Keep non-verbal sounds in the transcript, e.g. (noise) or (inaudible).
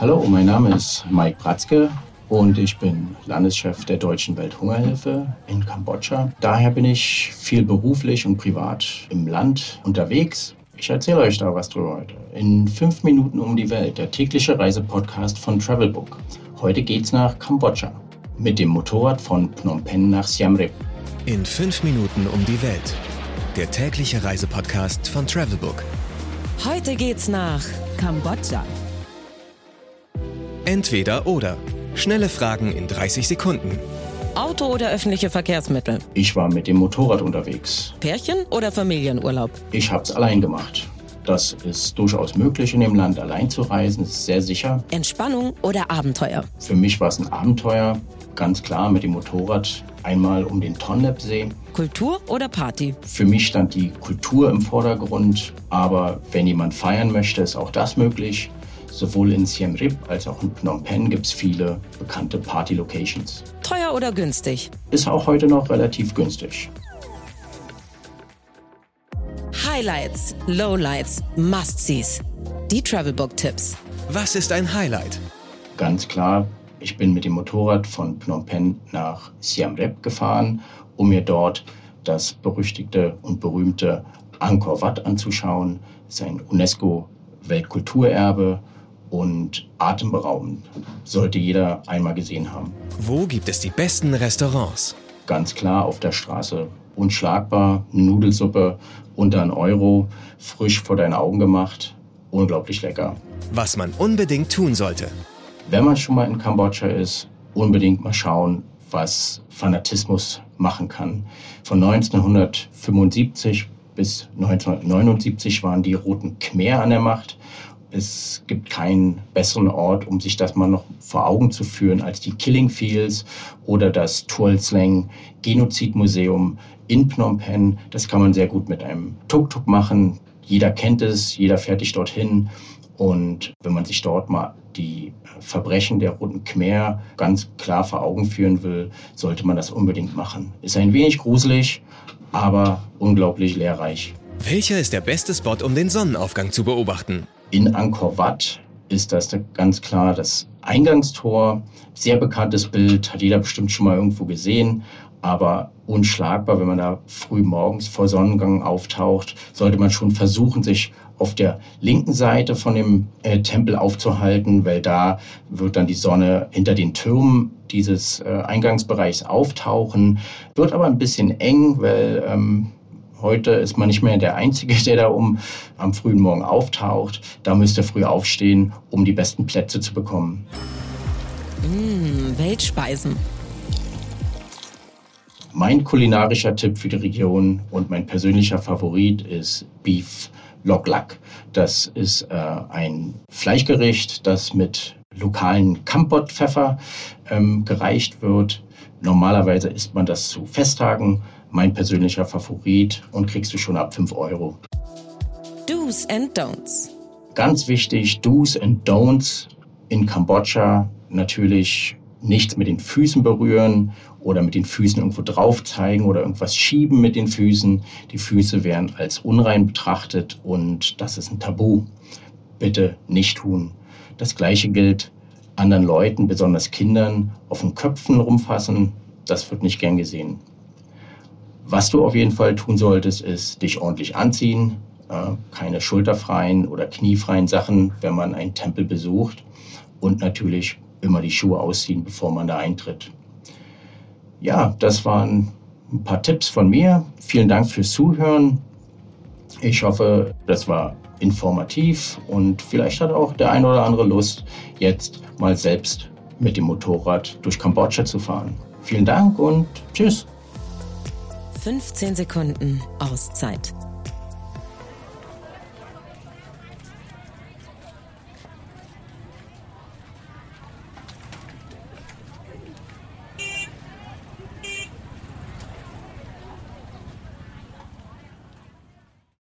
Hallo, mein Name ist Mike Bratzke und ich bin Landeschef der Deutschen Welthungerhilfe in Kambodscha. Daher bin ich viel beruflich und privat im Land unterwegs. Ich erzähle euch da was drüber heute. In fünf Minuten um die Welt, der tägliche Reisepodcast von Travelbook. Heute geht's nach Kambodscha mit dem Motorrad von Phnom Penh nach Siem Reap. In fünf Minuten um die Welt, der tägliche Reisepodcast von Travelbook. Heute geht's nach Kambodscha. Entweder oder. Schnelle Fragen in 30 Sekunden. Auto oder öffentliche Verkehrsmittel? Ich war mit dem Motorrad unterwegs. Pärchen oder Familienurlaub? Ich hab's allein gemacht. Das ist durchaus möglich, in dem Land allein zu reisen. Das ist sehr sicher. Entspannung oder Abenteuer? Für mich war es ein Abenteuer. Ganz klar mit dem Motorrad einmal um den Tonlep-See. Kultur oder Party? Für mich stand die Kultur im Vordergrund. Aber wenn jemand feiern möchte, ist auch das möglich. Sowohl in Siem Reap als auch in Phnom Penh gibt es viele bekannte Party-Locations. Teuer oder günstig? Ist auch heute noch relativ günstig. Highlights, Lowlights, Must-Sees. Die Travelbook-Tipps. Was ist ein Highlight? Ganz klar, ich bin mit dem Motorrad von Phnom Penh nach Siem Reap gefahren, um mir dort das berüchtigte und berühmte Angkor Wat anzuschauen. Das ist ein UNESCO-Weltkulturerbe und atemberaubend. Sollte jeder einmal gesehen haben. Wo gibt es die besten Restaurants? Ganz klar auf der Straße. Unschlagbar, Nudelsuppe unter einen Euro, frisch vor deinen Augen gemacht, unglaublich lecker. Was man unbedingt tun sollte. Wenn man schon mal in Kambodscha ist, unbedingt mal schauen, was Fanatismus machen kann. Von 1975 bis 1979 waren die Roten Khmer an der Macht es gibt keinen besseren Ort, um sich das mal noch vor Augen zu führen, als die Killing Fields oder das Tuol Sleng Genozidmuseum in Phnom Penh. Das kann man sehr gut mit einem Tuk-Tuk machen. Jeder kennt es, jeder fährt dich dorthin. Und wenn man sich dort mal die Verbrechen der Roten Khmer ganz klar vor Augen führen will, sollte man das unbedingt machen. Ist ein wenig gruselig, aber unglaublich lehrreich. Welcher ist der beste Spot, um den Sonnenaufgang zu beobachten? In Angkor Wat ist das ganz klar das Eingangstor. Sehr bekanntes Bild, hat jeder bestimmt schon mal irgendwo gesehen, aber unschlagbar, wenn man da früh morgens vor Sonnengang auftaucht, sollte man schon versuchen, sich auf der linken Seite von dem äh, Tempel aufzuhalten, weil da wird dann die Sonne hinter den Türmen dieses äh, Eingangsbereichs auftauchen. Wird aber ein bisschen eng, weil ähm, Heute ist man nicht mehr der Einzige, (laughs) der da um am frühen Morgen auftaucht. Da müsst ihr früh aufstehen, um die besten Plätze zu bekommen. Mmh, Weltspeisen. Mein kulinarischer Tipp für die Region und mein persönlicher Favorit ist Beef Lok Lak. Das ist äh, ein Fleischgericht, das mit lokalen Kampot-Pfeffer ähm, gereicht wird. Normalerweise isst man das zu Festtagen, mein persönlicher Favorit und kriegst du schon ab 5 Euro. Do's and Don'ts. Ganz wichtig, Do's and Don'ts in Kambodscha natürlich nichts mit den Füßen berühren oder mit den Füßen irgendwo drauf zeigen oder irgendwas schieben mit den Füßen. Die Füße werden als unrein betrachtet und das ist ein Tabu. Bitte nicht tun. Das gleiche gilt anderen Leuten, besonders Kindern, auf den Köpfen rumfassen. Das wird nicht gern gesehen. Was du auf jeden Fall tun solltest, ist dich ordentlich anziehen. Keine schulterfreien oder kniefreien Sachen, wenn man einen Tempel besucht. Und natürlich immer die Schuhe ausziehen, bevor man da eintritt. Ja, das waren ein paar Tipps von mir. Vielen Dank fürs Zuhören. Ich hoffe, das war informativ und vielleicht hat auch der ein oder andere Lust, jetzt mal selbst mit dem Motorrad durch Kambodscha zu fahren. Vielen Dank und tschüss. 15 Sekunden Auszeit.